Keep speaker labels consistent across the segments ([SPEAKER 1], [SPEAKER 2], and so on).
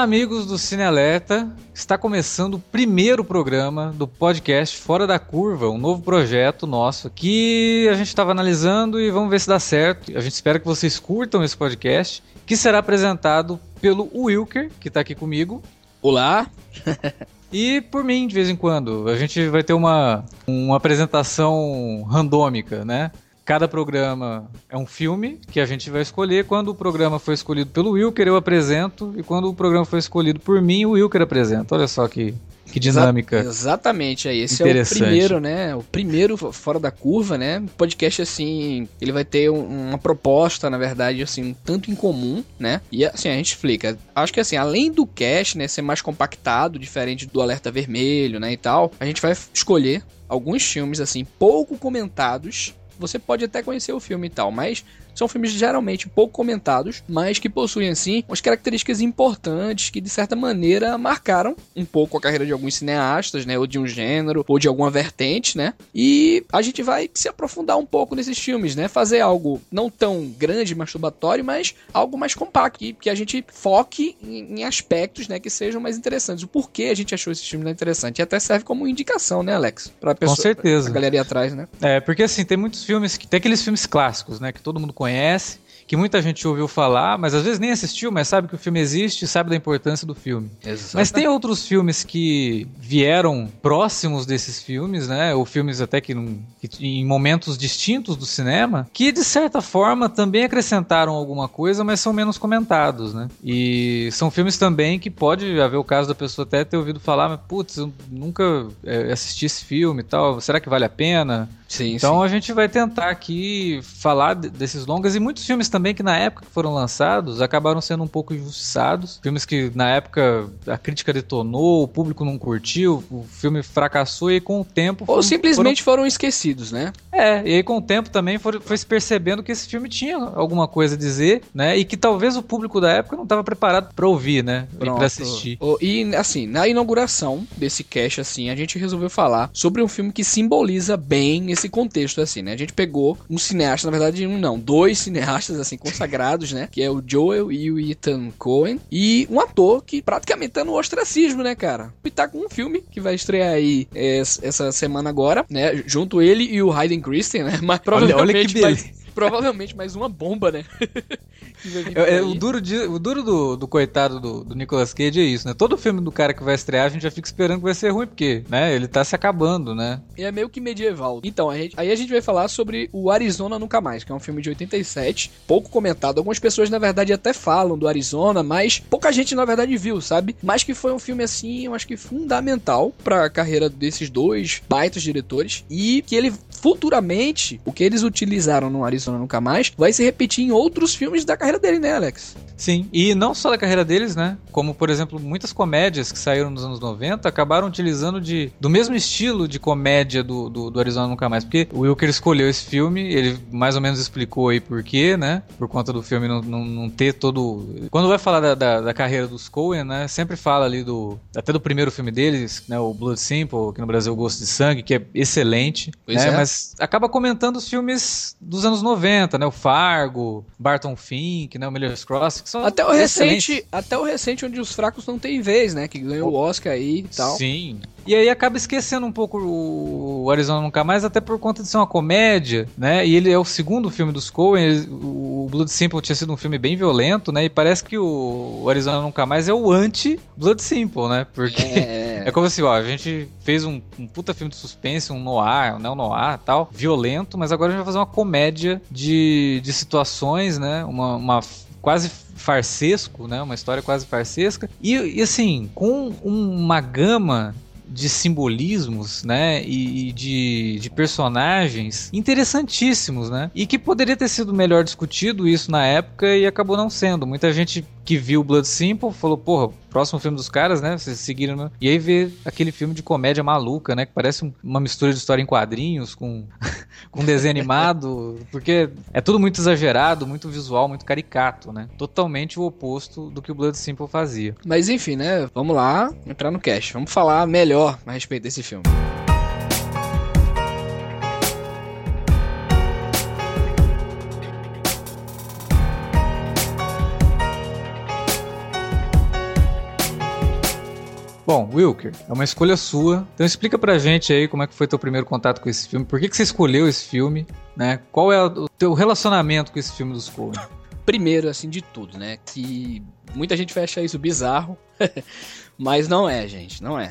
[SPEAKER 1] Olá, amigos do Cine Alerta. Está começando o primeiro programa do podcast Fora da Curva, um novo projeto nosso que a gente estava analisando e vamos ver se dá certo. A gente espera que vocês curtam esse podcast, que será apresentado pelo Wilker, que está aqui comigo.
[SPEAKER 2] Olá.
[SPEAKER 1] E por mim, de vez em quando. A gente vai ter uma, uma apresentação randômica, né? Cada programa é um filme que a gente vai escolher. Quando o programa foi escolhido pelo Wilker, eu apresento. E quando o programa foi escolhido por mim, o Wilker apresenta. Olha só que, que dinâmica.
[SPEAKER 2] Exa exatamente, aí. Esse é o primeiro, né? O primeiro fora da curva, né? O podcast, assim, ele vai ter um, uma proposta, na verdade, assim, um tanto em comum, né? E assim, a gente explica. Acho que assim, além do cast, né, ser mais compactado, diferente do alerta vermelho, né, e tal, a gente vai escolher alguns filmes, assim, pouco comentados você pode até conhecer o filme e tal, mas são filmes geralmente pouco comentados, mas que possuem, assim, umas características importantes que, de certa maneira, marcaram um pouco a carreira de alguns cineastas, né? Ou de um gênero, ou de alguma vertente, né? E a gente vai se aprofundar um pouco nesses filmes, né? Fazer algo não tão grande, masturbatório, mas algo mais compacto, que a gente foque em, aspectos, né? Que sejam mais interessantes. O porquê a gente achou esse filme interessante. E até serve como indicação, né, Alex?
[SPEAKER 1] Pra pessoa, Com certeza.
[SPEAKER 2] Pra galera atrás, né?
[SPEAKER 1] É, porque assim, tem muitos filmes que. Tem aqueles filmes clássicos, né? Que todo mundo conhece que muita gente ouviu falar, mas às vezes nem assistiu, mas sabe que o filme existe e sabe da importância do filme. Exatamente. Mas tem outros filmes que vieram próximos desses filmes, né? Ou filmes até que, que, em momentos distintos do cinema, que de certa forma também acrescentaram alguma coisa, mas são menos comentados, né? E são filmes também que pode haver o caso da pessoa até ter ouvido falar, mas putz, eu nunca é, assisti esse filme e tal, será que vale a pena? Sim, então sim. a gente vai tentar aqui falar desses longas e muitos filmes também que na época que foram lançados acabaram sendo um pouco injustiçados. Filmes que na época a crítica detonou, o público não curtiu, o filme fracassou e com o tempo.
[SPEAKER 2] Ou simplesmente foram... foram... esquecidos, né?
[SPEAKER 1] É, e aí com o tempo também foi, foi se percebendo que esse filme tinha alguma coisa a dizer, né? E que talvez o público da época não estava preparado para ouvir, né? Pronto. E pra assistir.
[SPEAKER 2] E assim, na inauguração desse cast, assim, a gente resolveu falar sobre um filme que simboliza bem esse nesse contexto, assim, né? A gente pegou um cineasta, na verdade, um não, dois cineastas, assim, consagrados, né? Que é o Joel e o Ethan Cohen. E um ator que praticamente tá no ostracismo, né, cara? E tá com um filme que vai estrear aí essa semana agora, né? Junto ele e o Hayden Christensen, né? Mas provavelmente olha, olha que vai provavelmente mais uma bomba, né?
[SPEAKER 1] é, é, o duro, de, o duro do, do coitado do, do, Nicolas Cage é isso, né? Todo filme do cara que vai estrear, a gente já fica esperando que vai ser ruim, porque, né? Ele tá se acabando, né?
[SPEAKER 2] E é meio que medieval. Então, a gente, aí a gente vai falar sobre o Arizona Nunca Mais, que é um filme de 87, pouco comentado. Algumas pessoas, na verdade, até falam do Arizona, mas pouca gente, na verdade, viu, sabe? Mas que foi um filme, assim, eu acho que fundamental pra carreira desses dois baitos diretores e que ele futuramente, o que eles utilizaram no Arizona Nunca Mais, vai se repetir em outros filmes da carreira dele, né, Alex?
[SPEAKER 1] Sim, e não só da carreira deles, né? Como, por exemplo, muitas comédias que saíram nos anos 90 acabaram utilizando de, do mesmo estilo de comédia do, do, do Arizona Nunca Mais. Porque o Wilker escolheu esse filme, ele mais ou menos explicou aí por quê, né? Por conta do filme não, não, não ter todo. Quando vai falar da, da, da, carreira dos Coen, né? Sempre fala ali do. Até do primeiro filme deles, né? O Blood Simple, que no Brasil é o Gosto de Sangue, que é excelente. Pois né? É. Mas acaba comentando os filmes dos anos 90, né? O Fargo, Barton Fink, né? O Miller's Cross,
[SPEAKER 2] são até o recente, até o recente onde os fracos não têm vez, né? Que ganhou o Oscar aí e tal.
[SPEAKER 1] Sim. E aí acaba esquecendo um pouco o Arizona Nunca Mais, até por conta de ser uma comédia, né? E ele é o segundo filme dos Coen. O Blood Simple tinha sido um filme bem violento, né? E parece que o Arizona Nunca Mais é o anti-Blood Simple, né? Porque é, é como assim, ó, a gente fez um, um, puta filme de suspense, um noir, um neo-noir tal, violento, mas agora a gente vai fazer uma comédia de, de situações, né? Uma, uma quase farsesco, né? Uma história quase farsesca. E, e assim, com uma gama de simbolismos, né, e de, de personagens interessantíssimos, né, e que poderia ter sido melhor discutido isso na época e acabou não sendo. Muita gente que viu Blood Simple falou, porra, próximo filme dos caras, né? Vocês seguiram. Né? E aí vê aquele filme de comédia maluca, né? Que parece uma mistura de história em quadrinhos com, com desenho animado. Porque é tudo muito exagerado, muito visual, muito caricato, né? Totalmente o oposto do que o Blood Simple fazia.
[SPEAKER 2] Mas enfim, né? Vamos lá entrar no cast. Vamos falar melhor a respeito desse filme.
[SPEAKER 1] Bom, Wilker, é uma escolha sua. Então explica pra gente aí como é que foi teu primeiro contato com esse filme, por que, que você escolheu esse filme, né? Qual é o teu relacionamento com esse filme dos Coen?
[SPEAKER 2] Primeiro, assim, de tudo, né? Que muita gente vai achar isso bizarro, mas não é, gente, não é.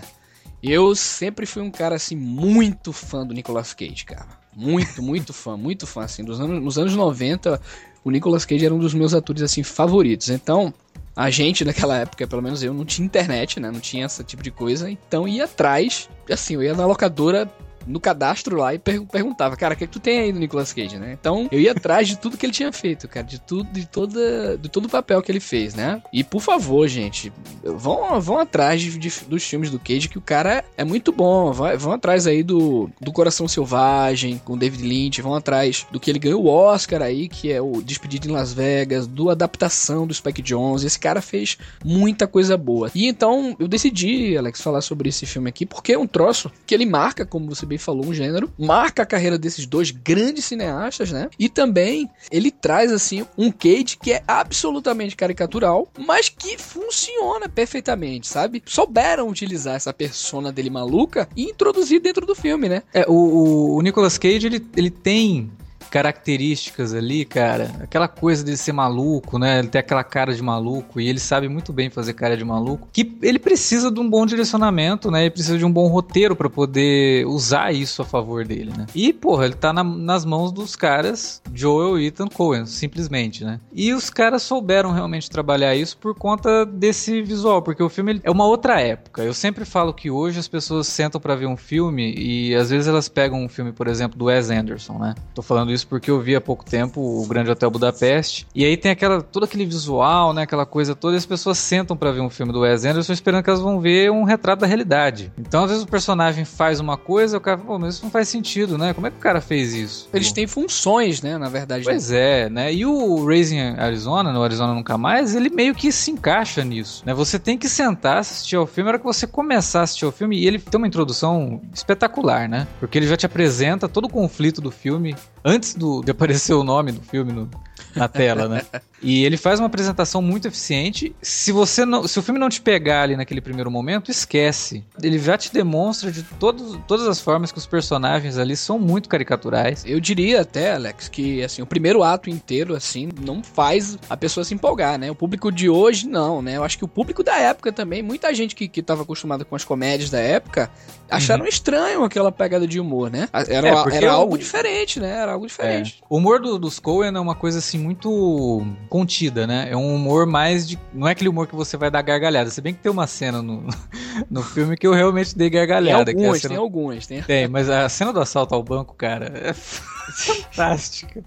[SPEAKER 2] Eu sempre fui um cara, assim, muito fã do Nicolas Cage, cara. Muito, muito fã, muito fã, assim. Dos anos, nos anos 90, o Nicolas Cage era um dos meus atores, assim, favoritos. Então, a gente naquela época, pelo menos eu, não tinha internet, né? Não tinha esse tipo de coisa. Então ia atrás, assim, eu ia na locadora no cadastro lá e per perguntava, cara, o que, é que tu tem aí do Nicolas Cage, né? Então eu ia atrás de tudo que ele tinha feito, cara, de tudo, de toda, de todo o papel que ele fez, né? E por favor, gente, vão, vão atrás de, de, dos filmes do Cage, que o cara é muito bom. Vão, atrás aí do, do Coração Selvagem, com David Lynch, vão atrás do que ele ganhou o Oscar aí, que é o Despedido em Las Vegas, do adaptação do Spike Jones. Esse cara fez muita coisa boa. E então eu decidi, Alex, falar sobre esse filme aqui, porque é um troço que ele marca, como você bem falou, um gênero, marca a carreira desses dois grandes cineastas, né? E também ele traz assim um Cage que é absolutamente caricatural, mas que funciona perfeitamente, sabe? Souberam utilizar essa persona dele maluca e introduzir dentro do filme, né?
[SPEAKER 1] É, o, o Nicolas Cage ele, ele tem características ali, cara, aquela coisa de ser maluco, né? Ele tem aquela cara de maluco e ele sabe muito bem fazer cara de maluco, que ele precisa de um bom direcionamento, né? Ele precisa de um bom roteiro para poder usar isso a favor dele, né? E, porra, ele tá na, nas mãos dos caras Joel e Ethan Cohen, simplesmente, né? E os caras souberam realmente trabalhar isso por conta desse visual, porque o filme é uma outra época. Eu sempre falo que hoje as pessoas sentam para ver um filme e às vezes elas pegam um filme, por exemplo, do Wes Anderson, né? Tô falando isso porque eu vi há pouco tempo o Grande Hotel Budapeste. E aí tem aquela todo aquele visual, né, aquela coisa toda, e as pessoas sentam para ver um filme do Wes Anderson esperando que elas vão ver um retrato da realidade. Então, às vezes o personagem faz uma coisa, o cara, pô, mas isso não faz sentido, né? Como é que o cara fez isso?
[SPEAKER 2] Eles têm funções, né, na verdade.
[SPEAKER 1] Pois é, né? E o Raising Arizona, no Arizona Nunca Mais, ele meio que se encaixa nisso, né? Você tem que sentar, assistir ao filme, a hora que você começar a assistir ao filme, e ele tem uma introdução espetacular, né? Porque ele já te apresenta todo o conflito do filme antes do, de aparecer o nome do filme no, na tela, né? E ele faz uma apresentação muito eficiente. Se você não, se o filme não te pegar ali naquele primeiro momento, esquece. Ele já te demonstra de todos, todas as formas que os personagens ali são muito caricaturais.
[SPEAKER 2] Eu diria até, Alex, que assim, o primeiro ato inteiro assim não faz a pessoa se empolgar, né? O público de hoje não, né? Eu acho que o público da época também, muita gente que que estava acostumada com as comédias da época, acharam uhum. estranho aquela pegada de humor, né? Era, é, era algo diferente, né? Era algo diferente.
[SPEAKER 1] É. O humor do, dos Coen é uma coisa assim muito contida, né? É um humor mais de. Não é aquele humor que você vai dar gargalhada. Se bem que tem uma cena no, no filme que eu realmente dei gargalhada.
[SPEAKER 2] Tem algumas,
[SPEAKER 1] cena...
[SPEAKER 2] tem algumas. Tem...
[SPEAKER 1] tem, mas a cena do assalto ao banco, cara, é fantástica.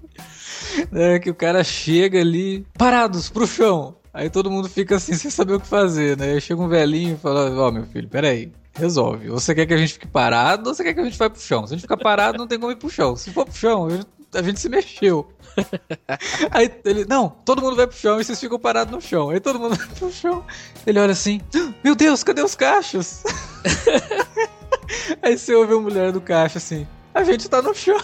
[SPEAKER 1] É que o cara chega ali, parados pro chão. Aí todo mundo fica assim, sem saber o que fazer, né? Aí chega um velhinho e fala: Ó, oh, meu filho, peraí. Resolve. Ou você quer que a gente fique parado, ou você quer que a gente vá pro chão. Se a gente ficar parado, não tem como ir pro chão. Se for pro chão, a gente se mexeu. Aí ele, não, todo mundo vai pro chão e vocês ficam parados no chão. Aí todo mundo vai pro chão. Ele olha assim: Meu Deus, cadê os caixas? Aí você ouve a mulher do caixa assim: A gente tá no chão.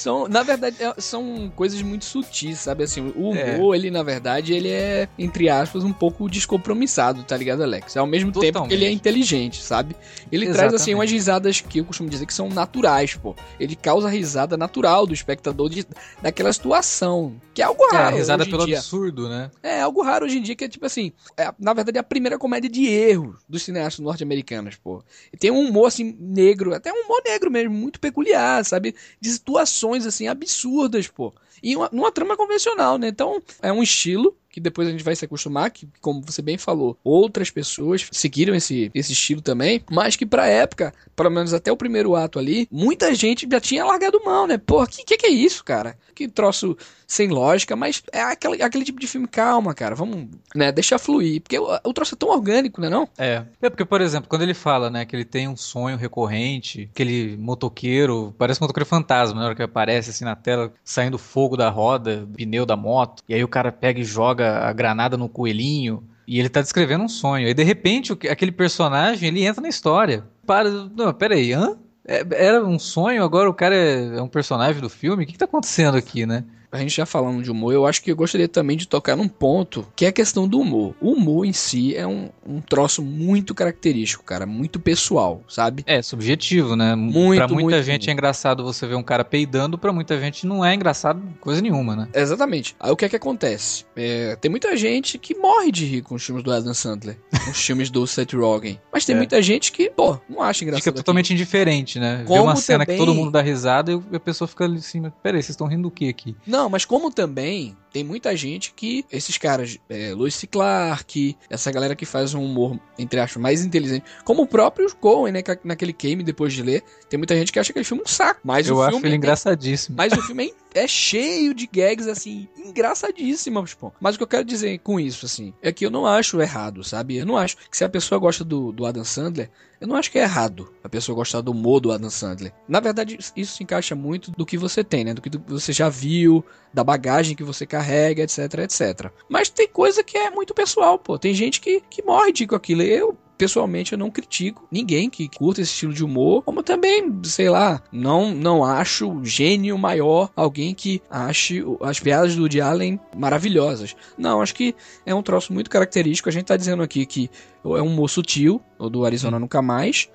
[SPEAKER 2] São, na verdade, é, são coisas muito sutis, sabe? Assim, o humor, é. ele, na verdade, ele é, entre aspas, um pouco descompromissado, tá ligado, Alex? Ao mesmo Totalmente. tempo que ele é inteligente, sabe? Ele Exatamente. traz, assim, umas risadas que eu costumo dizer que são naturais, pô. Ele causa a risada natural do espectador de, daquela situação, que é algo é, raro.
[SPEAKER 1] É, risada pelo absurdo, né?
[SPEAKER 2] É, algo raro hoje em dia, que é tipo assim, é, na verdade, é a primeira comédia de erro dos cineastas norte-americanos, pô. E tem um humor, assim, negro, até um humor negro mesmo, muito peculiar, sabe? De situações, assim, absurdas, pô. E uma, numa trama convencional, né? Então, é um estilo que depois a gente vai se acostumar, que como você bem falou, outras pessoas seguiram esse, esse estilo também, mas que pra época, pelo menos até o primeiro ato ali, muita gente já tinha largado mão, né? Pô, que que, que é isso, cara? Que troço sem lógica, mas é aquele, aquele tipo de filme, calma, cara, vamos, né, deixar fluir, porque o, o troço é tão orgânico, né não?
[SPEAKER 1] É, é porque, por exemplo, quando ele fala, né, que ele tem um sonho recorrente, aquele motoqueiro, parece um motoqueiro fantasma, na hora que aparece assim na tela, saindo fogo da roda, pneu da moto, e aí o cara pega e joga joga a granada no coelhinho. E ele tá descrevendo um sonho. E de repente, aquele personagem, ele entra na história. Para, não, peraí, hã? É, era um sonho, agora o cara é, é um personagem do filme? O que, que tá acontecendo aqui, né?
[SPEAKER 2] A gente já falando de humor, eu acho que eu gostaria também de tocar num ponto que é a questão do humor. O humor em si é um, um troço muito característico, cara, muito pessoal, sabe?
[SPEAKER 1] É, subjetivo, né? Muito, pra muita muito, gente muito. é engraçado você ver um cara peidando, pra muita gente não é engraçado coisa nenhuma, né?
[SPEAKER 2] Exatamente. Aí o que é que acontece? É, tem muita gente que morre de rir com os filmes do Adam Sandler, com os filmes do Seth Rogen. Mas tem é. muita gente que, pô, não acha engraçado.
[SPEAKER 1] Fica totalmente aqui. indiferente, né? Como Vê uma cena também... que todo mundo dá risada e a pessoa fica ali assim, peraí, vocês estão rindo do que aqui?
[SPEAKER 2] Não, mas como também tem muita gente que, esses caras, é, Lois Clark, essa galera que faz um humor, entre aspas, mais inteligente, como o próprio Cohen, né, naquele game depois de ler, tem muita gente que acha aquele filme um saco. Mas
[SPEAKER 1] Eu
[SPEAKER 2] o
[SPEAKER 1] acho
[SPEAKER 2] filme
[SPEAKER 1] ele é, engraçadíssimo.
[SPEAKER 2] Mas o filme é, é cheio de gags, assim, engraçadíssimas, pô. Mas o que eu quero dizer com isso, assim, é que eu não acho errado, sabe? Eu não acho que se a pessoa gosta do, do Adam Sandler, eu não acho que é errado a pessoa gostar do humor do Adam Sandler. Na verdade, isso se encaixa muito do que você tem, né? Do que você já viu, da bagagem que você carrega, etc, etc. Mas tem coisa que é muito pessoal, pô. Tem gente que, que morre de com aquilo. Eu, pessoalmente eu não critico ninguém que curta esse estilo de humor, como também, sei lá, não não acho gênio maior alguém que ache as piadas do Woody Allen maravilhosas. Não, acho que é um troço muito característico. A gente tá dizendo aqui que é um humor sutil, do Arizona. Nunca Mais,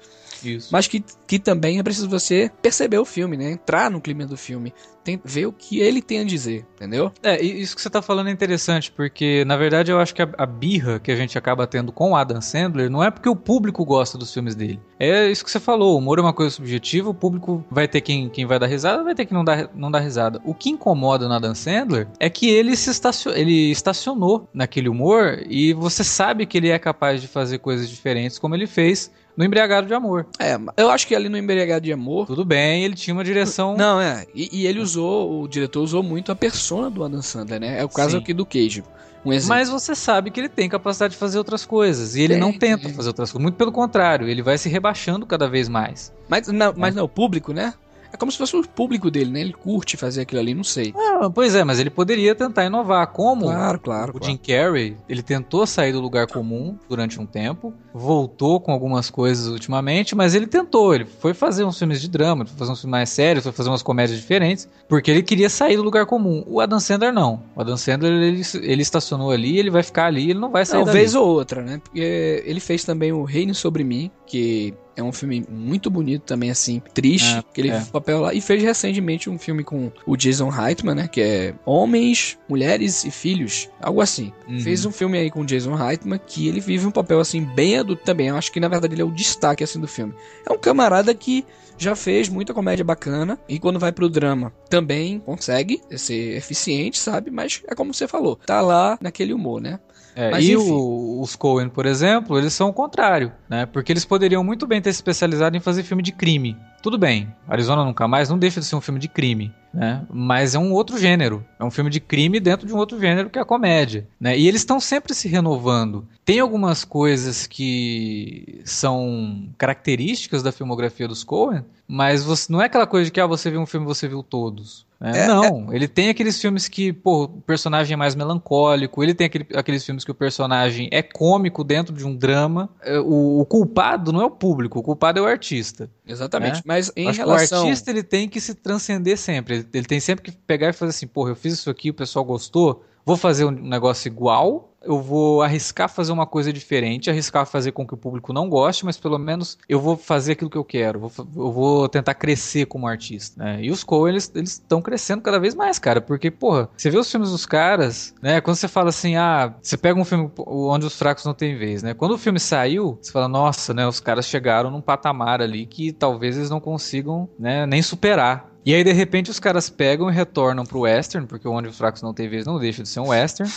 [SPEAKER 2] isso. Mas que, que também é preciso você perceber o filme, né? Entrar no clima do filme. Tem, ver o que ele tem a dizer, entendeu?
[SPEAKER 1] É, isso que você tá falando é interessante, porque na verdade eu acho que a, a birra que a gente acaba tendo com o Adam Sandler não é porque o público gosta dos filmes dele. É isso que você falou, o humor é uma coisa subjetiva, o público vai ter quem, quem vai dar risada, vai ter quem não dá, não dá risada. O que incomoda no Adam Sandler é que ele se estacionou, ele estacionou naquele humor e você sabe que ele é capaz de fazer coisas diferentes como ele fez no Embriagado de Amor.
[SPEAKER 2] É, eu acho que ali no Embriagado de Amor.
[SPEAKER 1] Tudo bem, ele tinha uma direção.
[SPEAKER 2] Não, é. E, e ele usou, o diretor usou muito a persona do Adam Sandler, né? É o caso Sim. aqui do Cage.
[SPEAKER 1] Um Mas você sabe que ele tem capacidade de fazer outras coisas. E ele tem, não tenta fazer outras coisas. Muito pelo contrário, ele vai se rebaixando cada vez mais.
[SPEAKER 2] Mas não, mas não, o público, né? É como se fosse o público dele, né? Ele curte fazer aquilo ali, não sei.
[SPEAKER 1] Ah, pois é, mas ele poderia tentar inovar. Como
[SPEAKER 2] claro, claro,
[SPEAKER 1] o
[SPEAKER 2] claro.
[SPEAKER 1] Jim Carrey, ele tentou sair do lugar comum durante um tempo, voltou com algumas coisas ultimamente, mas ele tentou. Ele foi fazer uns filmes de drama, foi fazer uns filmes mais sérios, foi fazer umas comédias diferentes, porque ele queria sair do lugar comum. O Adam Sandler não. O Adam Sandler, ele, ele estacionou ali, ele vai ficar ali, ele não vai sair
[SPEAKER 2] Uma vez ou outra, né? Porque ele fez também o Reino Sobre Mim, que é um filme muito bonito também, assim, triste, é, que ele é. papel lá. E fez recentemente um filme com o Jason Reitman, né? Que é Homens, Mulheres e Filhos, algo assim. Uhum. Fez um filme aí com o Jason Reitman que ele vive um papel, assim, bem adulto também. Eu acho que, na verdade, ele é o destaque, assim, do filme. É um camarada que já fez muita comédia bacana e quando vai pro drama também consegue ser eficiente, sabe? Mas é como você falou, tá lá naquele humor, né?
[SPEAKER 1] É, Mas, e o, os Coen, por exemplo, eles são o contrário, né? Porque eles poderiam muito bem ter se especializado em fazer filme de crime. Tudo bem, Arizona Nunca Mais não deixa de ser um filme de crime, né? Mas é um outro gênero. É um filme de crime dentro de um outro gênero que é a comédia, né? E eles estão sempre se renovando. Tem algumas coisas que são características da filmografia dos Coen, mas você, não é aquela coisa de que ah, você viu um filme você viu todos. Né? É, não, é... ele tem aqueles filmes que, pô, o personagem é mais melancólico, ele tem aquele, aqueles filmes que o personagem é cômico dentro de um drama. É, o, o culpado não é o público, o culpado é o artista.
[SPEAKER 2] Exatamente. Né? Mas em
[SPEAKER 1] Acho relação. o artista ele tem que se transcender sempre. Ele, ele tem sempre que pegar e fazer assim, porra, eu fiz isso aqui, o pessoal gostou, vou fazer um negócio igual eu vou arriscar fazer uma coisa diferente, arriscar fazer com que o público não goste, mas pelo menos eu vou fazer aquilo que eu quero, vou, eu vou tentar crescer como artista, né? E os Coen, eles estão crescendo cada vez mais, cara, porque, porra, você vê os filmes dos caras, né? Quando você fala assim, ah, você pega um filme onde os fracos não têm vez, né? Quando o filme saiu, você fala, nossa, né? Os caras chegaram num patamar ali que talvez eles não consigam, né, nem superar. E aí, de repente, os caras pegam e retornam pro western, porque o Onde os Fracos Não Tem Vez não deixa de ser um western.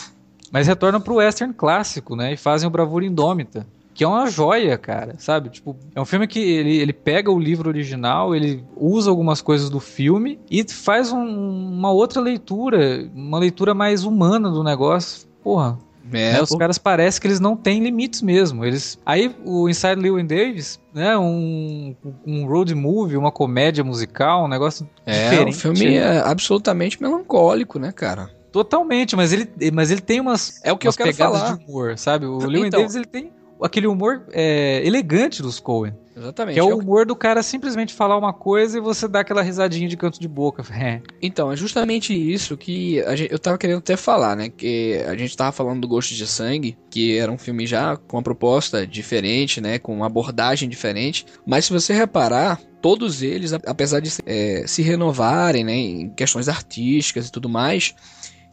[SPEAKER 1] Mas retornam pro western clássico, né? E fazem o Bravura Indômita. Que é uma joia, cara, sabe? Tipo, é um filme que ele, ele pega o livro original, ele usa algumas coisas do filme e faz um, uma outra leitura, uma leitura mais humana do negócio. Porra, é, né? Os caras parecem que eles não têm limites mesmo. Eles aí o Inside Llewyn Davis, né? Um, um road movie, uma comédia musical, um negócio
[SPEAKER 2] é,
[SPEAKER 1] diferente.
[SPEAKER 2] Um filme é absolutamente melancólico, né, cara?
[SPEAKER 1] Totalmente, mas ele, mas ele tem umas,
[SPEAKER 2] é o que
[SPEAKER 1] umas
[SPEAKER 2] eu quero falar.
[SPEAKER 1] de humor, sabe? O Lewin então, Davis ele tem aquele humor é, elegante dos Coen.
[SPEAKER 2] Exatamente.
[SPEAKER 1] Que é o humor do cara simplesmente falar uma coisa e você dá aquela risadinha de canto de boca. É.
[SPEAKER 2] Então, é justamente isso que gente, eu tava querendo até falar, né? Que a gente tava falando do Gosto de Sangue, que era um filme já com uma proposta diferente, né? Com uma abordagem diferente. Mas se você reparar, todos eles, apesar de é, se renovarem, né? Em questões artísticas e tudo mais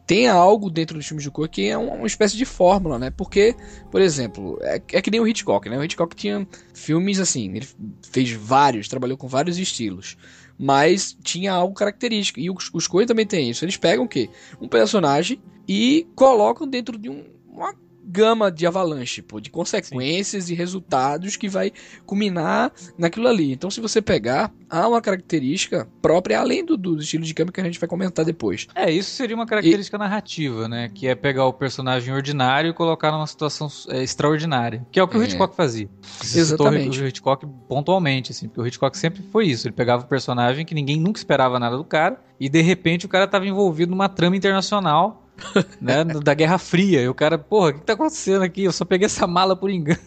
[SPEAKER 2] tem algo dentro dos filmes de cor que é uma espécie de fórmula, né? Porque, por exemplo, é, é, que nem o Hitchcock, né? O Hitchcock tinha filmes assim, ele fez vários, trabalhou com vários estilos, mas tinha algo característico. E os, os Coen também tem isso. Eles pegam o quê? Um personagem e colocam dentro de um, uma gama de avalanche, pô, de consequências Sim. e resultados que vai culminar naquilo ali. Então, se você pegar, há uma característica própria, além do, do estilo de câmera que a gente vai comentar depois.
[SPEAKER 1] É, isso seria uma característica e... narrativa, né? Que é pegar o personagem ordinário e colocar numa situação é, extraordinária. Que é o que é. o Hitchcock fazia.
[SPEAKER 2] Você Exatamente.
[SPEAKER 1] O Hitchcock pontualmente, assim, porque o Hitchcock sempre foi isso. Ele pegava o personagem que ninguém nunca esperava nada do cara, e de repente o cara estava envolvido numa trama internacional né, da Guerra Fria. E o cara, porra, o que tá acontecendo aqui? Eu só peguei essa mala por engano.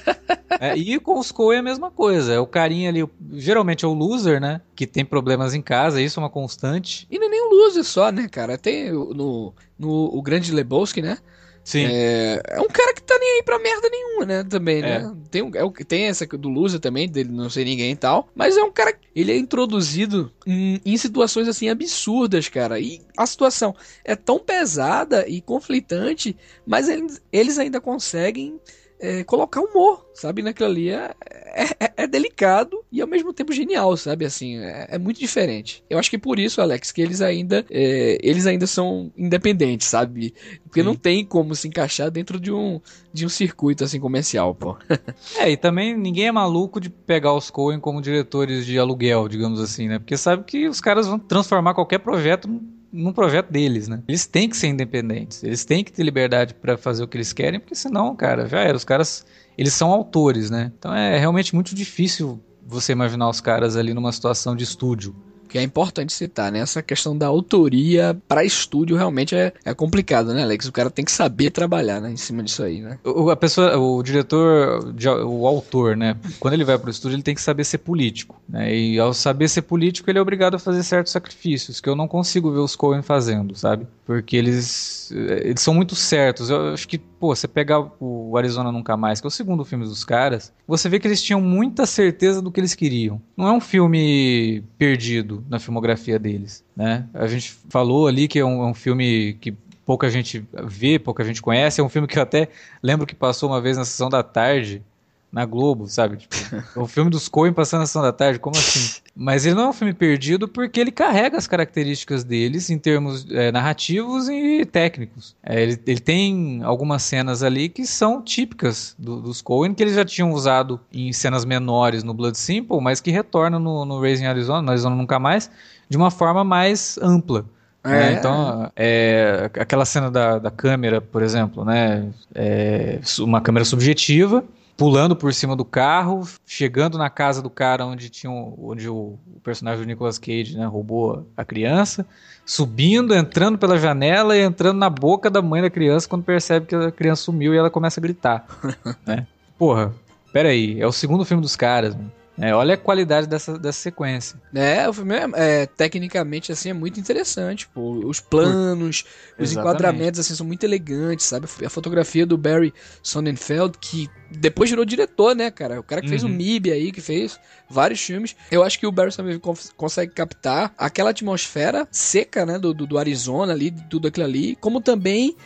[SPEAKER 1] é, e com os Coen é a mesma coisa. É o carinha ali, geralmente é o loser, né? Que tem problemas em casa, isso é uma constante.
[SPEAKER 2] E não é nem um loser só, né, cara? Tem no, no o Grande Lebowski, né?
[SPEAKER 1] Sim.
[SPEAKER 2] É, é, um cara que tá nem aí pra merda nenhuma, né? Também, né? É. Tem, é, tem essa do Loser também, dele não ser ninguém e tal. Mas é um cara. Ele é introduzido em, em situações assim absurdas, cara. E a situação é tão pesada e conflitante, mas eles, eles ainda conseguem é, colocar humor, sabe? Naquilo ali é, é, é, delicado e ao mesmo tempo genial, sabe? Assim, é, é muito diferente. Eu acho que por isso, Alex, que eles ainda é, eles ainda são independentes, sabe? Porque Sim. não tem como se encaixar dentro de um, de um circuito assim comercial, pô.
[SPEAKER 1] é, e também ninguém é maluco de pegar os Coen como diretores de aluguel, digamos assim, né? Porque sabe que os caras vão transformar qualquer projeto num projeto deles, né? Eles têm que ser independentes, eles têm que ter liberdade para fazer o que eles querem, porque senão, cara, já era. Os caras, eles são autores, né? Então é realmente muito difícil você imaginar os caras ali numa situação de estúdio
[SPEAKER 2] que é importante citar, né? Essa questão da autoria para estúdio realmente é, é complicado, né, Alex? O cara tem que saber trabalhar, né, em cima disso aí, né?
[SPEAKER 1] O, a pessoa, o diretor, o autor, né? Quando ele vai para o estúdio, ele tem que saber ser político, né? E ao saber ser político, ele é obrigado a fazer certos sacrifícios que eu não consigo ver os Coen fazendo, sabe? Porque eles, eles são muito certos. Eu acho que, pô, você pegar o Arizona Nunca Mais, que é o segundo filme dos caras, você vê que eles tinham muita certeza do que eles queriam. Não é um filme perdido na filmografia deles, né? A gente falou ali que é um, é um filme que pouca gente vê, pouca gente conhece. É um filme que eu até lembro que passou uma vez na sessão da tarde na Globo, sabe? Tipo, o filme dos Coen passando na sessão da tarde, como assim? Mas ele não é um filme perdido porque ele carrega as características deles em termos é, narrativos e técnicos. É, ele, ele, tem algumas cenas ali que são típicas do, dos Coen, que eles já tinham usado em cenas menores no Blood Simple, mas que retornam no, no Raising Arizona, no Arizona Nunca Mais, de uma forma mais ampla. Né? É. Então, é, aquela cena da, da câmera, por exemplo, né? É, uma câmera subjetiva pulando por cima do carro, chegando na casa do cara onde tinha onde o, o, personagem do Nicolas Cage né, roubou a criança, subindo, entrando pela janela e entrando na boca da mãe da criança quando percebe que a criança sumiu e ela começa a gritar. né? Porra, pera aí, é o segundo filme dos caras, mano. É, olha a qualidade dessa, dessa sequência.
[SPEAKER 2] É, o filme é, é, tecnicamente assim é muito interessante, pô. Os planos, Por... os Exatamente. enquadramentos assim são muito elegantes, sabe? A fotografia do Barry Sonnenfeld que depois virou diretor, né, cara? O cara que uhum. fez o uhum. MIB aí, que fez vários filmes. Eu acho que o Barry Sonnenfeld consegue captar aquela atmosfera seca, né, do, do, do Arizona ali, de tudo aquilo ali, como também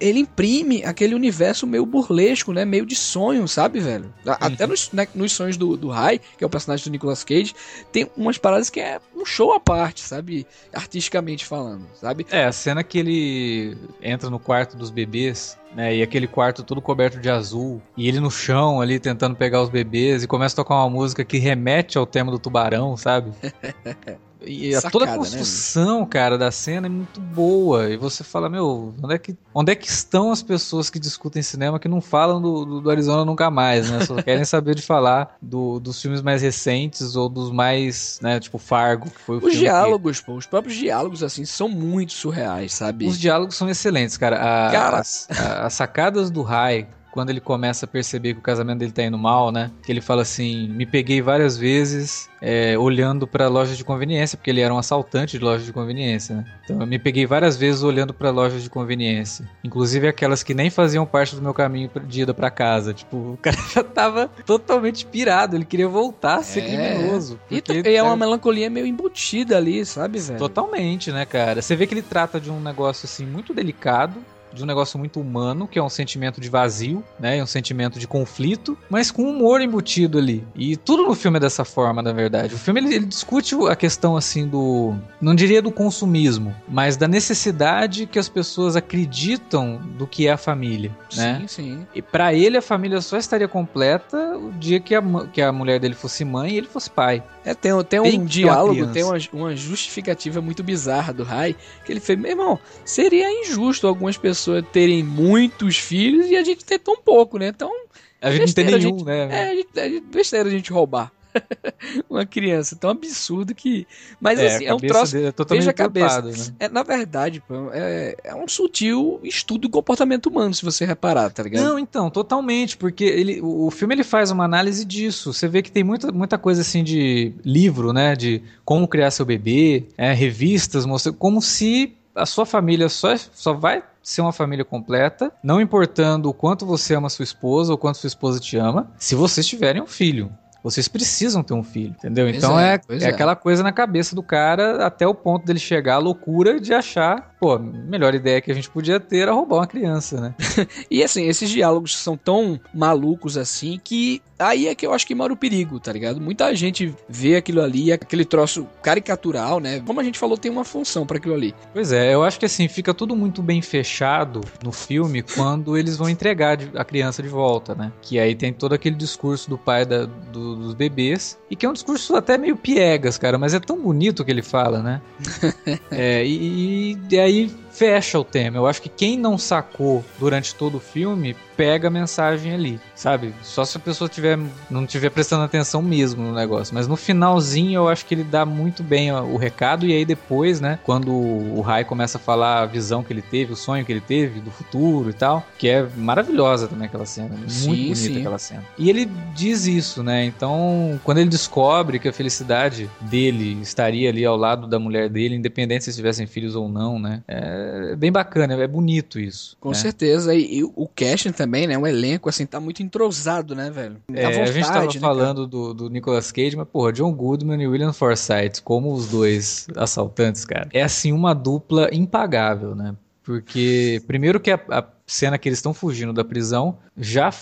[SPEAKER 2] ele imprime aquele universo meio burlesco, né? Meio de sonho, sabe, velho? Até nos, né, nos sonhos do, do Rai, que é o personagem do Nicolas Cage, tem umas paradas que é um show à parte, sabe? Artisticamente falando, sabe?
[SPEAKER 1] É, a cena que ele entra no quarto dos bebês né? E aquele quarto todo coberto de azul. E ele no chão ali tentando pegar os bebês e começa a tocar uma música que remete ao tema do tubarão, sabe? E Sacada, toda a né, construção, né, cara, da cena é muito boa. E você fala, meu, onde é que, onde é que estão as pessoas que discutem cinema que não falam do, do, do Arizona nunca mais, né? Só querem saber de falar do, dos filmes mais recentes ou dos mais, né, tipo Fargo, que foi o
[SPEAKER 2] Os diálogos, que... pô, os próprios diálogos, assim, são muito surreais, sabe?
[SPEAKER 1] Os diálogos são excelentes, cara. A, cara... As, a, as sacadas do Rai quando ele começa a perceber que o casamento dele tá indo mal, né? Que ele fala assim: me peguei várias vezes é, olhando para lojas de conveniência, porque ele era um assaltante de lojas de conveniência, né? Então eu me peguei várias vezes olhando para lojas de conveniência, inclusive aquelas que nem faziam parte do meu caminho de ida para casa. Tipo, o cara já tava totalmente pirado, ele queria voltar a ser é. criminoso.
[SPEAKER 2] E, é uma melancolia meio embutida ali, sabe, velho?
[SPEAKER 1] Totalmente, né, cara? Você vê que ele trata de um negócio assim muito delicado, de um negócio muito humano, que é um sentimento de vazio, né? Um sentimento de conflito, mas com humor embutido ali. E tudo no filme é dessa forma, na verdade. O filme ele, ele discute a questão assim do, não diria do consumismo, mas da necessidade que as pessoas acreditam do que é a família, né?
[SPEAKER 2] Sim, sim.
[SPEAKER 1] E para ele a família só estaria completa o dia que a, que a mulher dele fosse mãe e ele fosse pai.
[SPEAKER 2] É, tem, tem um diálogo, tem uma, uma justificativa muito bizarra do Rai, que ele fez, meu irmão, seria injusto algumas pessoas terem muitos filhos e a gente ter tão pouco, né? Então.
[SPEAKER 1] A gente não tem nenhum,
[SPEAKER 2] gente,
[SPEAKER 1] né?
[SPEAKER 2] É, a gente, a gente, besteira a gente roubar. uma criança tão absurdo que. Mas é, assim, é um troço. É veja a cabeça. Né? É, na verdade, é, é, um sutil estudo do comportamento humano, se você reparar, tá ligado?
[SPEAKER 1] Não, então, totalmente, porque ele, o, o filme ele faz uma análise disso. Você vê que tem muita, muita coisa assim de livro, né? De como criar seu bebê, é, revistas, mostrando como se a sua família só, só vai ser uma família completa, não importando o quanto você ama sua esposa ou quanto sua esposa te ama, se vocês tiverem um filho. Vocês precisam ter um filho, entendeu? Pois então é, é, é, aquela coisa na cabeça do cara até o ponto dele chegar à loucura de achar, pô, a melhor ideia que a gente podia ter era roubar uma criança, né?
[SPEAKER 2] e assim, esses diálogos são tão malucos assim que aí é que eu acho que mora o perigo, tá ligado? Muita gente vê aquilo ali, aquele troço caricatural, né? Como a gente falou, tem uma função para aquilo ali.
[SPEAKER 1] Pois é, eu acho que assim, fica tudo muito bem fechado no filme quando eles vão entregar a criança de volta, né? Que aí tem todo aquele discurso do pai da, do, dos bebês, e que é um discurso até meio piegas, cara, mas é tão bonito que ele fala, né? é, e, e aí leave fecha o tema. Eu acho que quem não sacou durante todo o filme pega a mensagem ali, sabe? Só se a pessoa tiver, não tiver prestando atenção mesmo no negócio. Mas no finalzinho eu acho que ele dá muito bem o recado. E aí depois, né, quando o Rai começa a falar a visão que ele teve, o sonho que ele teve do futuro e tal, que é maravilhosa também aquela cena. Muito sim, bonita sim. aquela cena. E ele diz isso, né? Então, quando ele descobre que a felicidade dele estaria ali ao lado da mulher dele, independente se tivessem filhos ou não, né? É bem bacana, é bonito isso.
[SPEAKER 2] Com
[SPEAKER 1] né?
[SPEAKER 2] certeza. E, e o casting também, né? Um elenco, assim, tá muito entrosado, né, velho?
[SPEAKER 1] É, vontade, a gente tava né, falando do, do Nicolas Cage, mas, porra, John Goodman e William Forsythe, como os dois assaltantes, cara, é, assim, uma dupla impagável, né? Porque, primeiro que a, a cena que eles estão fugindo da prisão já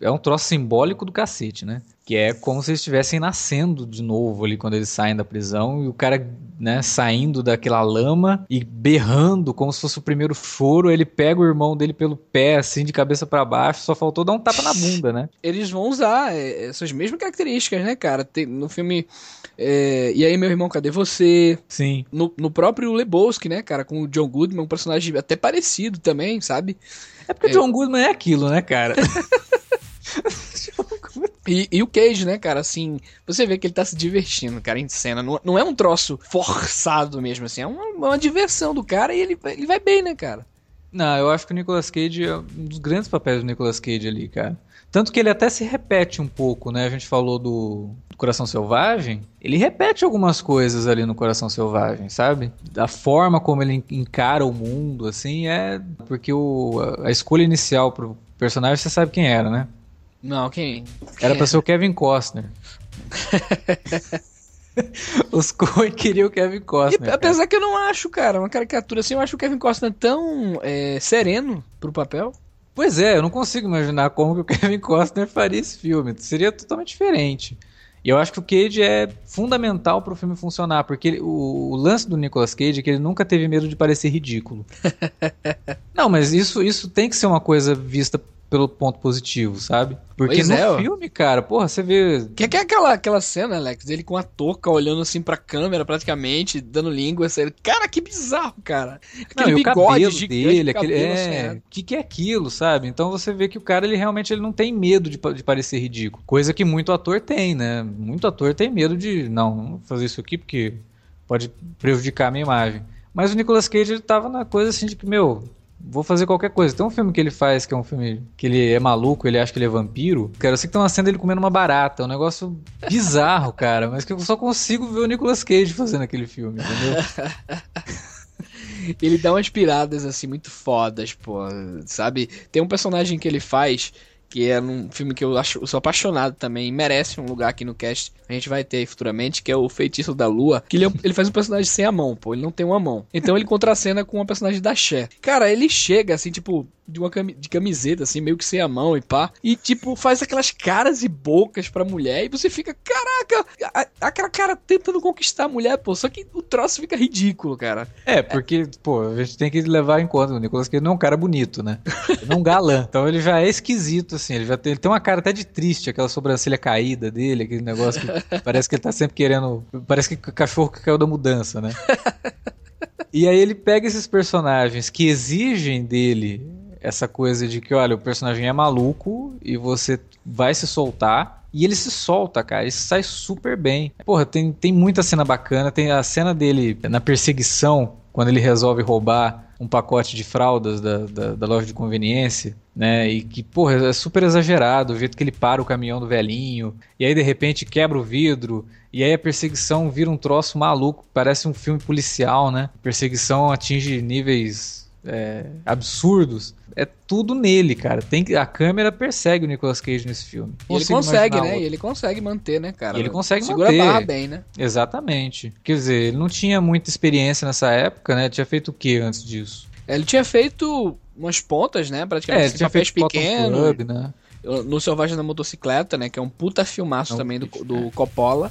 [SPEAKER 1] é um troço simbólico do cacete, né? Que é como se eles estivessem nascendo de novo ali quando eles saem da prisão e o cara, né, saindo daquela lama e berrando como se fosse o primeiro choro, ele pega o irmão dele pelo pé, assim, de cabeça para baixo, só faltou dar um tapa na bunda, né?
[SPEAKER 2] Eles vão usar é, essas mesmas características, né, cara? Tem, no filme. É, e aí, meu irmão, cadê você?
[SPEAKER 1] Sim.
[SPEAKER 2] No, no próprio Lebowski, né, cara? Com o John Goodman, um personagem até parecido também, sabe?
[SPEAKER 1] É porque o John Goodman é aquilo, né, cara?
[SPEAKER 2] E, e, o Cage, né, cara, assim, você vê que ele tá se divertindo, cara, em cena. Não, não é um troço forçado mesmo, assim, é uma, uma diversão do cara e ele, ele vai bem, né, cara?
[SPEAKER 1] Não, eu acho que o Nicolas Cage é um dos grandes papéis do Nicolas Cage ali, cara. Tanto que ele até se repete um pouco, né? A gente falou do, do Coração Selvagem. Ele repete algumas coisas ali no Coração Selvagem, sabe? A forma como ele encara o mundo, assim, é. Porque o, a, a escolha inicial pro personagem, você sabe quem era, né?
[SPEAKER 2] Não, quem?
[SPEAKER 1] era pra ser o Kevin Costner. Os Coen queriam o Kevin Costner.
[SPEAKER 2] E, apesar que eu não acho, cara, uma caricatura assim, eu acho o Kevin Costner tão é, sereno pro papel.
[SPEAKER 1] Pois é, eu não consigo imaginar como que o Kevin Costner faria esse filme. Seria totalmente diferente. E eu acho que o Cage é fundamental para o filme funcionar, porque ele, o, o, lance do Nicolas Cage é que ele nunca teve medo de parecer ridículo. não, mas isso, isso tem que ser uma coisa vista pelo ponto positivo, sabe? Porque pois no é, filme, cara, porra, você vê.
[SPEAKER 2] Que, que é aquela, aquela cena, Alex, dele com a touca olhando assim pra câmera, praticamente, dando língua. Sério. Cara, que bizarro, cara.
[SPEAKER 1] Aquele não, bigode o dele, aquele. É. O que, que é aquilo, sabe? Então você vê que o cara, ele realmente ele não tem medo de, de parecer ridículo. Coisa que muito ator tem, né? Muito ator tem medo de. Não, não vou fazer isso aqui porque pode prejudicar a minha imagem. Mas o Nicolas Cage, ele tava na coisa assim de que, meu, vou fazer qualquer coisa. Tem um filme que ele faz que é um filme que ele é maluco, ele acha que ele é vampiro. Cara, eu sei que tem uma cena dele comendo uma barata, é um negócio bizarro, cara, mas que eu só consigo ver o Nicolas Cage fazendo aquele filme, entendeu?
[SPEAKER 2] ele dá umas piradas assim muito fodas, pô, sabe? Tem um personagem que ele faz que é um filme que eu acho eu sou apaixonado também, merece um lugar aqui no cast. A gente vai ter futuramente, que é o Feitiço da Lua, que ele, é, ele faz um personagem sem a mão, pô, ele não tem uma mão. Então ele contracena com uma personagem da Cher. Cara, ele chega assim, tipo, de uma de camiseta, assim, meio que sem a mão e pá. E, tipo, faz aquelas caras e bocas pra mulher. E você fica, caraca, a, aquela cara tentando conquistar a mulher, pô. Só que o troço fica ridículo, cara.
[SPEAKER 1] É, porque, é. pô, a gente tem que levar em conta. O Nicolas Cage não é um cara bonito, né? Ele não é um galã. Então ele já é esquisito, assim. Ele já tem, ele tem uma cara até de triste, aquela sobrancelha caída dele, aquele negócio que parece que ele tá sempre querendo. Parece que o cachorro que caiu da mudança, né? E aí ele pega esses personagens que exigem dele essa coisa de que, olha, o personagem é maluco e você vai se soltar. E ele se solta, cara. Ele sai super bem. Porra, tem, tem muita cena bacana. Tem a cena dele na perseguição, quando ele resolve roubar um pacote de fraldas da, da, da, loja de conveniência, né? E que, porra, é super exagerado o jeito que ele para o caminhão do velhinho, e aí de repente quebra o vidro, e aí a perseguição vira um troço maluco, parece um filme policial, né? A perseguição atinge níveis é, absurdos. É tudo nele, cara. Tem que, a câmera persegue o Nicolas Cage nesse filme.
[SPEAKER 2] ele consegue, né? E ele consegue manter, né, cara?
[SPEAKER 1] E ele consegue
[SPEAKER 2] Segura
[SPEAKER 1] manter.
[SPEAKER 2] Segura a barra bem, né?
[SPEAKER 1] Exatamente. Quer dizer, ele não tinha muita experiência nessa época, né? Tinha feito o que antes disso?
[SPEAKER 2] Ele tinha feito umas pontas, né? Praticamente
[SPEAKER 1] é, ele tinha feito pequenos. Club, né?
[SPEAKER 2] No Selvagem da Motocicleta, né? Que é um puta filmaço não, também do, do Coppola.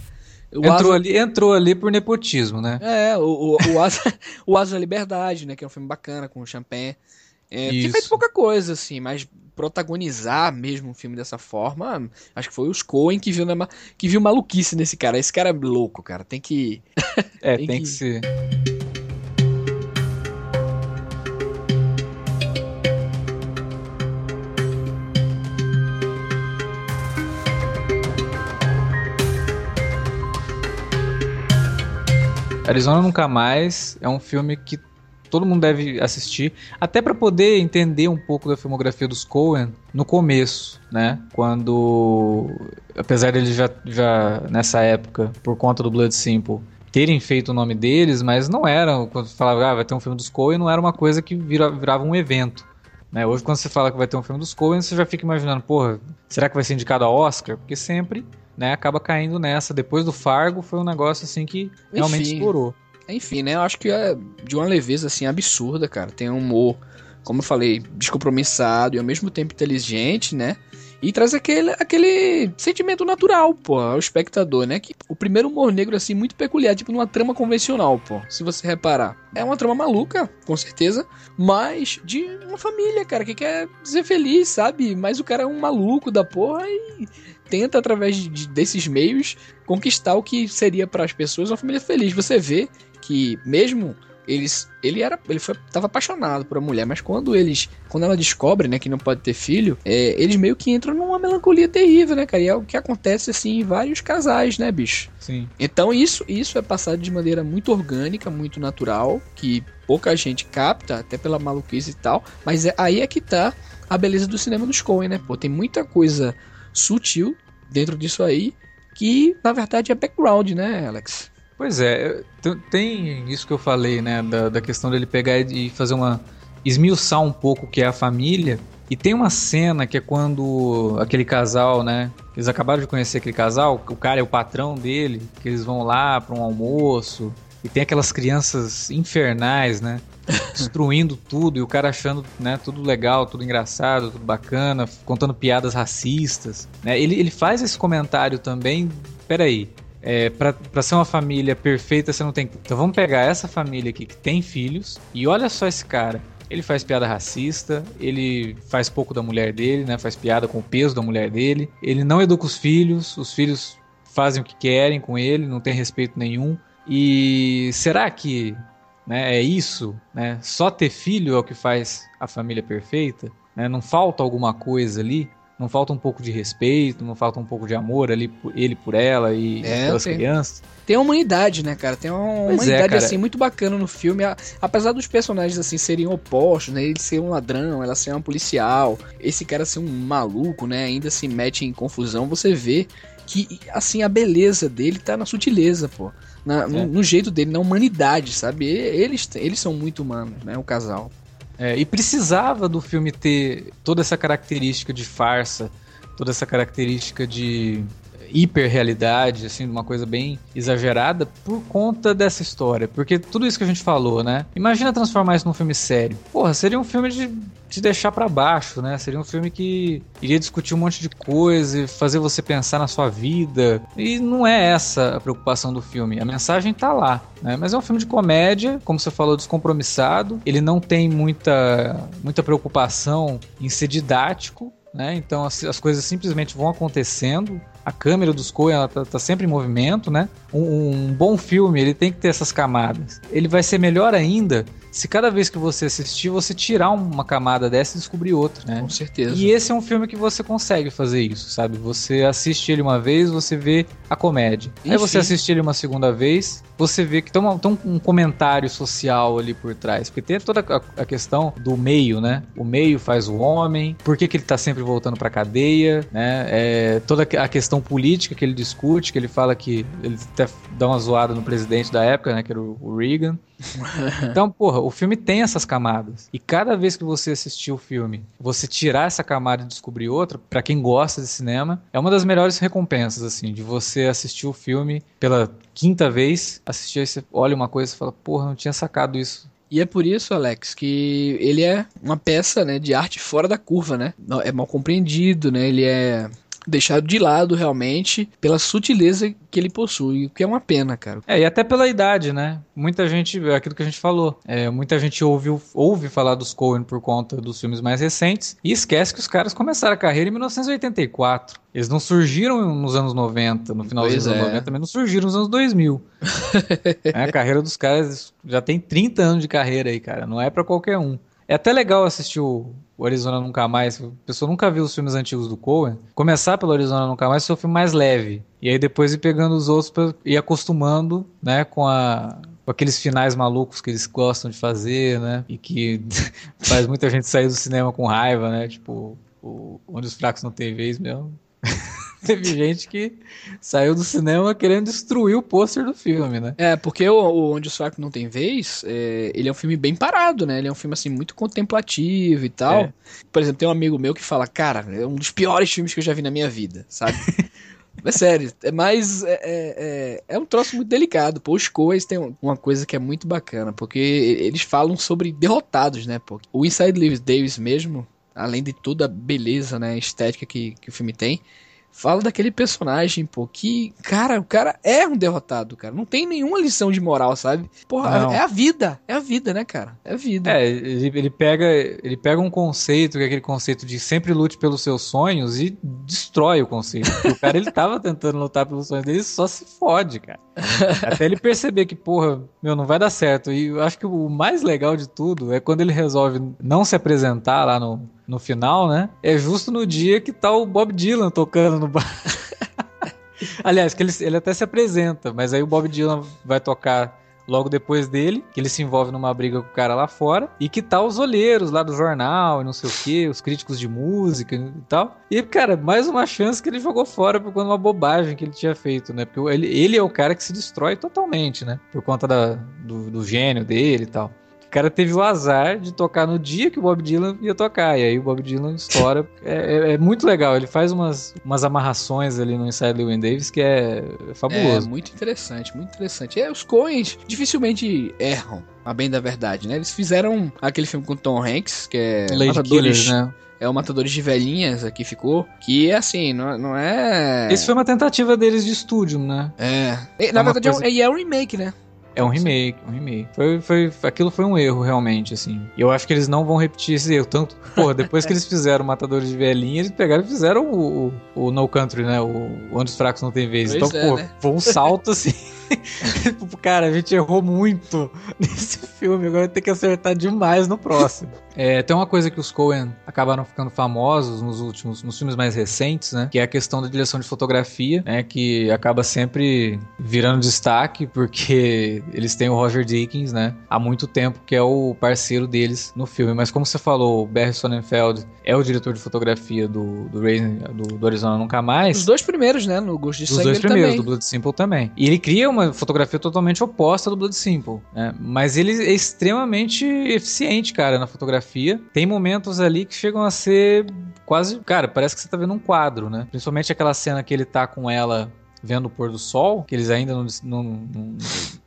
[SPEAKER 1] O entrou, Asa... ali, entrou ali por nepotismo, né?
[SPEAKER 2] É, o, o, o, Asa, o Asa da Liberdade, né? Que é um filme bacana com o Champagne. É, tinha feito pouca coisa, assim, mas protagonizar mesmo um filme dessa forma, acho que foi os Coen que viu, na, que viu maluquice nesse cara. Esse cara é louco, cara. Tem que.
[SPEAKER 1] É, tem, tem que... que ser. Arizona Nunca Mais é um filme que todo mundo deve assistir, até para poder entender um pouco da filmografia dos Coen no começo, né? Quando, apesar deles já, já nessa época, por conta do Blood Simple, terem feito o nome deles, mas não era, quando falava, ah, vai ter um filme dos Coen, não era uma coisa que vira, virava um evento. Né? Hoje, quando você fala que vai ter um filme dos Coen, você já fica imaginando, porra, será que vai ser indicado a Oscar? Porque sempre né, acaba caindo nessa. Depois do Fargo foi um negócio assim que realmente Enfim. explorou.
[SPEAKER 2] Enfim, né? Eu acho que é de uma leveza assim absurda, cara. Tem um humor, como eu falei, descompromissado e ao mesmo tempo inteligente, né? E traz aquele, aquele sentimento natural, pô, ao espectador, né? Que o primeiro humor negro, assim, muito peculiar, tipo numa trama convencional, pô. Se você reparar. É uma trama maluca, com certeza, mas de uma família, cara, que quer ser feliz, sabe? Mas o cara é um maluco da porra e tenta, através de, desses meios, conquistar o que seria para as pessoas uma família feliz. Você vê que, mesmo eles ele era ele foi tava apaixonado por uma mulher mas quando eles quando ela descobre né que não pode ter filho é, eles meio que entram numa melancolia terrível né cara? E é o que acontece assim em vários casais né bicho?
[SPEAKER 1] Sim.
[SPEAKER 2] Então isso isso é passado de maneira muito orgânica muito natural que pouca gente capta até pela maluquice e tal mas é, aí é que tá a beleza do cinema dos Coen né? Pô tem muita coisa sutil dentro disso aí, que na verdade é background, né, Alex?
[SPEAKER 1] Pois é, tem isso que eu falei, né, da, da questão dele pegar e fazer uma. esmiuçar um pouco o que é a família. E tem uma cena que é quando aquele casal, né? Eles acabaram de conhecer aquele casal, o cara é o patrão dele, que eles vão lá para um almoço. E tem aquelas crianças infernais, né? destruindo tudo e o cara achando né, tudo legal, tudo engraçado, tudo bacana, contando piadas racistas. Né? Ele, ele faz esse comentário também. Peraí, é, para ser uma família perfeita, você não tem. Então vamos pegar essa família aqui que tem filhos e olha só esse cara. Ele faz piada racista, ele faz pouco da mulher dele, né? Faz piada com o peso da mulher dele. Ele não educa os filhos, os filhos fazem o que querem com ele, não tem respeito nenhum. E será que né? É isso, né? Só ter filho é o que faz a família perfeita, né? Não falta alguma coisa ali, Não falta um pouco de respeito, não falta um pouco de amor ali, por ele por ela e é, pelas tem, crianças.
[SPEAKER 2] Tem uma humanidade, né, cara? Tem uma pois é, humanidade, é, assim, muito bacana no filme. Apesar dos personagens, assim, serem opostos, né? Ele ser um ladrão, ela ser uma policial, esse cara ser um maluco, né? Ainda se mete em confusão, você vê que, assim, a beleza dele tá na sutileza, pô. Na, no, é. no, jeito dele, na humanidade, sabe? Eles, eles são muito humanos, né? O casal.
[SPEAKER 1] É, e precisava do filme ter toda essa característica de farsa, toda essa característica de hiperrealidade, assim, uma coisa bem exagerada por conta dessa história. Porque tudo isso que a gente falou, né? Imagina transformar isso num filme sério. Porra, seria um filme de te deixar para baixo, né? Seria um filme que iria discutir um monte de coisa, fazer você pensar na sua vida. E não é essa a preocupação do filme. A mensagem tá lá, né? Mas é um filme de comédia, como você falou, descompromissado. Ele não tem muita, muita preocupação em ser didático, né? Então as, as, coisas simplesmente vão acontecendo. A câmera dos Coen está tá sempre em movimento, né? Um, um, bom filme ele tem que ter essas camadas. Ele vai ser melhor ainda se cada vez que você assistir, você tirar uma camada dessa e descobrir outra, né?
[SPEAKER 2] Com certeza.
[SPEAKER 1] E esse é um filme que você consegue fazer isso, sabe? Você assiste ele uma vez, você vê a comédia. Enfim. Aí você assiste ele uma segunda vez, você vê que tem, uma, tem um comentário social ali por trás. Porque tem toda a, a, questão do meio, né? O meio faz o homem, por que, que ele tá sempre voltando pra cadeia, né? É, toda a questão política que ele discute, que ele fala que ele até dá uma zoada no presidente da época, né? Que era o Reagan. então, porra, o filme tem essas camadas. E cada vez que você assistir o filme, você tirar essa camada e descobrir outra, para quem gosta de cinema, é uma das melhores recompensas, assim, de você assistir o filme pela quinta vez, assistir, aí você olha uma coisa e fala, porra, não tinha sacado isso.
[SPEAKER 2] E é por isso, Alex, que ele é uma peça, né, de arte fora da curva, né? É mal compreendido, né? Ele é deixado de lado realmente pela sutileza que ele possui, o que é uma pena, cara.
[SPEAKER 1] É, e até pela idade, né? Muita gente, é aquilo que a gente falou, é, muita gente ouve, ouve falar dos Coen por conta dos filmes mais recentes e esquece que os caras começaram a carreira em 1984. Eles não surgiram nos anos 90, no final pois dos anos é. 90, também não surgiram nos anos 2000. é, a carreira dos caras já tem 30 anos de carreira aí, cara. Não é para qualquer um. É até legal assistir o, o Arizona Nunca Mais. A pessoa nunca viu os filmes antigos do Coen. Começar pelo Arizona Nunca Mais foi o filme mais leve. E aí depois ir pegando os outros pra ir acostumando, né, com a com aqueles finais malucos que eles gostam de fazer, né? E que faz muita gente sair do cinema com raiva, né? Tipo, o, onde os fracos não têm vez mesmo. Teve gente que saiu do cinema querendo destruir o pôster do filme, né?
[SPEAKER 2] É, porque o, o Onde os Fracos Não Tem Vez, é, ele é um filme bem parado, né? Ele é um filme, assim, muito contemplativo e tal. É. Por exemplo, tem um amigo meu que fala, cara, é um dos piores filmes que eu já vi na minha vida, sabe? É sério, é mais. É, é, é, é, um troço muito delicado. Pô, os Coes tem uma coisa que é muito bacana, porque eles falam sobre derrotados, né? Pô? O Inside Lewis Davis mesmo, além de toda a beleza, né, estética que, que o filme tem, fala daquele personagem, pô, que, cara, o cara é um derrotado, cara. Não tem nenhuma lição de moral, sabe? Porra, Não. é a vida. É a vida, né, cara? É a vida.
[SPEAKER 1] É, ele, ele, pega, ele pega um conceito, que é aquele conceito de sempre lute pelos seus sonhos e destrói o conceito. o cara, ele tava tentando lutar pelos sonhos dele só se fode, cara. Até ele perceber que, porra, meu, não vai dar certo. E eu acho que o mais legal de tudo é quando ele resolve não se apresentar lá no no final, né? É justo no dia que tá o Bob Dylan tocando no bar. Aliás, que ele, ele até se apresenta, mas aí o Bob Dylan vai tocar logo depois dele, que ele se envolve numa briga com o cara lá fora, e que tá os olheiros lá do jornal e não sei o que, os críticos de música e tal. E, cara, mais uma chance que ele jogou fora por conta de uma bobagem que ele tinha feito, né? Porque ele, ele é o cara que se destrói totalmente, né? Por conta da, do, do gênio dele e tal. O cara teve o azar de tocar no dia que o Bob Dylan ia tocar. E aí o Bob Dylan estoura. é, é, é, muito legal. Ele faz umas, umas amarrações ali no Inside Llewyn Davis que é fabuloso.
[SPEAKER 2] É, muito interessante, muito interessante. É, os Coens dificilmente erram, a bem da verdade, né? Eles fizeram aquele filme com Tom Hanks, que é
[SPEAKER 1] Lady Matadores, Killers, né?
[SPEAKER 2] é o Matadores de Velhinhas aqui ficou. Que é assim, não, não é.
[SPEAKER 1] Esse foi uma tentativa deles de estúdio, né?
[SPEAKER 2] É. Na é verdade, coisa... é, um, é um remake, né?
[SPEAKER 1] É um remake, um remake. Foi, foi, aquilo foi um erro, realmente, assim. E eu acho que eles não vão repetir esse erro. Tanto, porra, depois que eles fizeram Matadores de Velhinha, eles pegaram e fizeram o, o, o No Country, né? O Onde os Fracos Não Tem Vez. Pois então, é, pô, né? foi um salto, assim. Cara, a gente errou muito nesse filme, agora tem que acertar demais no próximo. É, tem uma coisa que os Coen acabaram ficando famosos nos últimos, nos filmes mais recentes, né? Que é a questão da direção de fotografia, né? Que acaba sempre virando destaque, porque eles têm o Roger Dickens, né? Há muito tempo, que é o parceiro deles no filme. Mas como você falou, o Barry Sonnenfeld é o diretor de fotografia do, do, Raising, do, do Arizona Nunca Mais.
[SPEAKER 2] Os dois primeiros, né? No Ghost de
[SPEAKER 1] Sangue Os dois primeiros, também. do Blood Simple também. E ele cria uma fotografia totalmente oposta do Blood Simple, né? Mas ele é extremamente eficiente, cara, na fotografia. Tem momentos ali que chegam a ser quase. Cara, parece que você tá vendo um quadro, né? Principalmente aquela cena que ele tá com ela vendo o pôr do sol, que eles ainda não, não, não,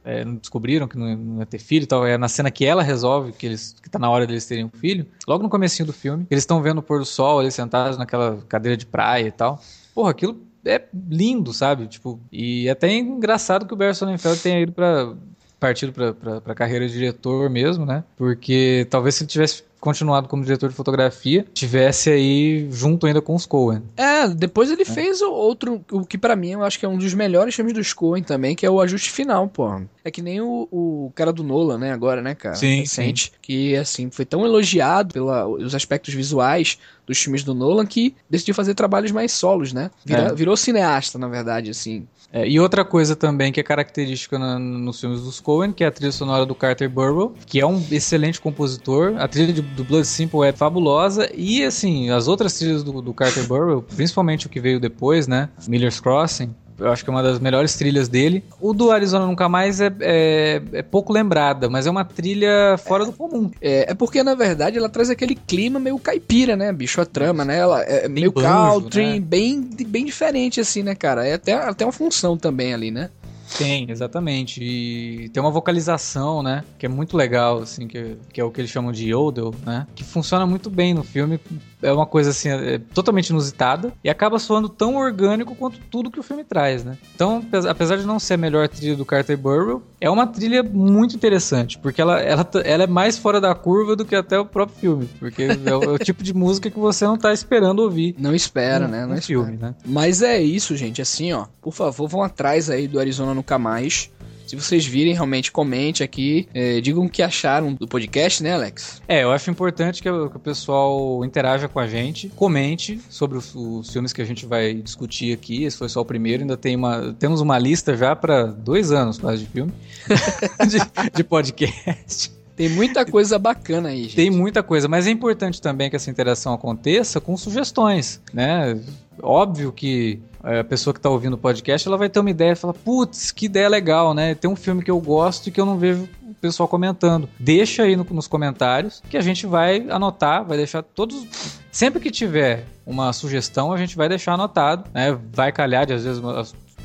[SPEAKER 1] é, não descobriram que não, não, ia ter filho e tal. É na cena que ela resolve que, eles, que tá na hora deles terem um filho. Logo no comecinho do filme, eles estão vendo o pôr do sol, eles sentados naquela cadeira de praia e tal. Porra, aquilo é lindo, sabe? Tipo, e é até engraçado que o Barry Sonnenfeld tenha ido para partido para a carreira de diretor mesmo, né? Porque talvez se ele tivesse continuado como diretor de fotografia, tivesse aí junto ainda com os Coen.
[SPEAKER 2] É, depois ele é. fez outro, o que para mim eu acho que é um dos melhores filmes dos Coen também, que é o Ajuste Final, pô. É que nem o, o cara do Nolan, né, agora, né, cara?
[SPEAKER 1] Sim,
[SPEAKER 2] Recente,
[SPEAKER 1] sim.
[SPEAKER 2] que assim, foi tão elogiado pelos aspectos visuais dos filmes do Nolan que decidiu fazer trabalhos mais solos, né? Vira, é. Virou cineasta, na verdade, assim.
[SPEAKER 1] É, e outra coisa também que é característica na, nos filmes dos Coen, que é a trilha sonora do Carter Burwell, que é um excelente compositor. A trilha de, do Blood Simple é fabulosa. E, assim, as outras trilhas do, do Carter Burwell, principalmente o que veio depois, né? Miller's Crossing, eu acho que é uma das melhores trilhas dele. O do Arizona Nunca Mais é, é, é pouco lembrada, mas é uma trilha fora do comum.
[SPEAKER 2] É, é, porque, na verdade, ela traz aquele clima meio caipira, né, bicho? A trama, né? Ela é meio banjo, country, né? bem, bem diferente, assim, né, cara? É até, até uma função também ali, né?
[SPEAKER 1] Tem, exatamente. E tem uma vocalização, né? Que é muito legal, assim, que, que é o que eles chamam de yodel, né? Que funciona muito bem no filme. É uma coisa, assim, é totalmente inusitada e acaba soando tão orgânico quanto tudo que o filme traz, né? Então, apesar de não ser a melhor trilha do Carter Burwell, é uma trilha muito interessante, porque ela, ela, ela é mais fora da curva do que até o próprio filme, porque é o, é o tipo de música que você não tá esperando ouvir.
[SPEAKER 2] Não espera, né? Não no filme, né? Mas é isso, gente. Assim, ó, por favor, vão atrás aí do Arizona Nunca Mais. Se vocês virem, realmente comente aqui. É, digam o que acharam do podcast, né, Alex?
[SPEAKER 1] É, eu acho importante que, o, que o pessoal interaja com a gente, comente sobre os, os, filmes que a gente vai discutir aqui. Esse foi só o primeiro, ainda tem uma, temos uma lista já para dois anos quase de filme, de, de podcast.
[SPEAKER 2] Tem muita coisa bacana aí, gente.
[SPEAKER 1] Tem muita coisa, mas é importante também que essa interação aconteça com sugestões, né? Óbvio que é, a pessoa que está ouvindo o podcast, ela vai ter uma ideia e fala, putz, que ideia legal, né? Tem um filme que eu gosto e que eu não vejo o pessoal comentando. Deixa aí no, nos comentários que a gente vai anotar, vai deixar todos. Sempre que tiver uma sugestão, a gente vai deixar anotado, né? Vai calhar de às vezes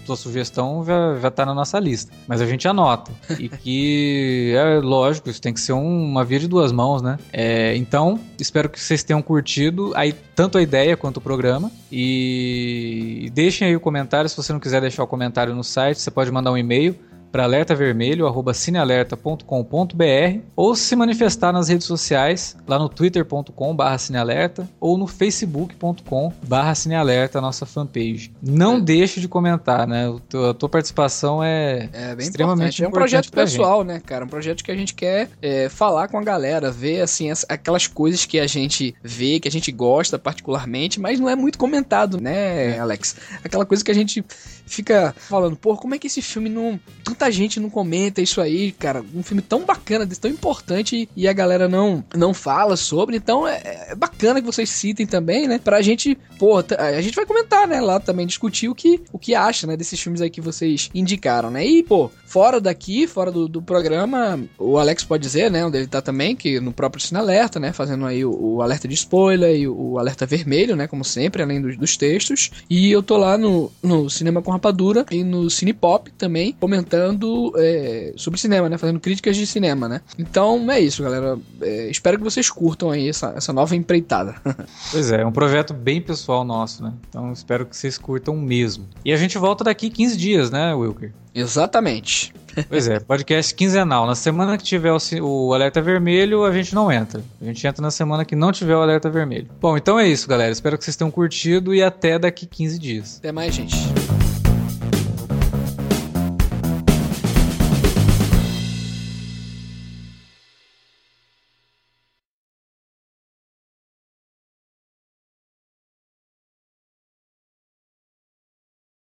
[SPEAKER 1] sua sugestão já, já tá na nossa lista. Mas a gente anota. e que é lógico, isso tem que ser um, uma via de duas mãos, né? É, então, espero que vocês tenham curtido aí, tanto a ideia quanto o programa. E deixem aí o comentário. Se você não quiser deixar o comentário no site, você pode mandar um e-mail para alertavermelho@cinealerta.com.br ou se manifestar nas redes sociais, lá no twitter.com/cinealerta ou no facebook.com/cinealerta, nossa fanpage. Não é. deixe de comentar, né? A tua participação é, é extremamente importante. É
[SPEAKER 2] um projeto pessoal, né, cara? Um projeto que a gente quer é, falar com a galera, ver assim as, aquelas coisas que a gente vê, que a gente gosta particularmente, mas não é muito comentado, né. Alex? Aquela coisa que a gente fica falando, pô, como é que esse filme não. Tanta gente não comenta isso aí, cara. Um filme tão bacana, tão importante e a galera não, não fala sobre. Então é, é bacana que vocês citem também, né? Pra gente, pô, a gente vai comentar, né? Lá também discutir o que, o que acha, né? Desses filmes aí que vocês indicaram, né? E, pô, fora daqui, fora do, do programa, o Alex pode dizer, né? Onde ele tá também, que no próprio Cine Alerta, né? Fazendo aí o, o alerta de spoiler e o, o, alerta vermelho, né? Como sempre, além dos, dos textos. E eu tô lá no, no Cinema com Rapadura e no Cinepop também, comentando é, sobre cinema, né? Fazendo críticas de cinema, né? Então é isso, galera. É, espero que vocês curtam aí essa, essa nova empreitada.
[SPEAKER 1] pois é, é um projeto bem pessoal nosso, né? Então espero que vocês curtam mesmo. E a gente volta daqui 15 dias, né, Wilker?
[SPEAKER 2] Exatamente.
[SPEAKER 1] Pois é, podcast quinzenal. Na semana que tiver o, o, alerta vermelho, a gente não entra. A gente entra na semana que não tiver o alerta vermelho. Bom, então é isso, galera. Espero que vocês tenham curtido e até daqui 15 dias.
[SPEAKER 2] Até mais, gente.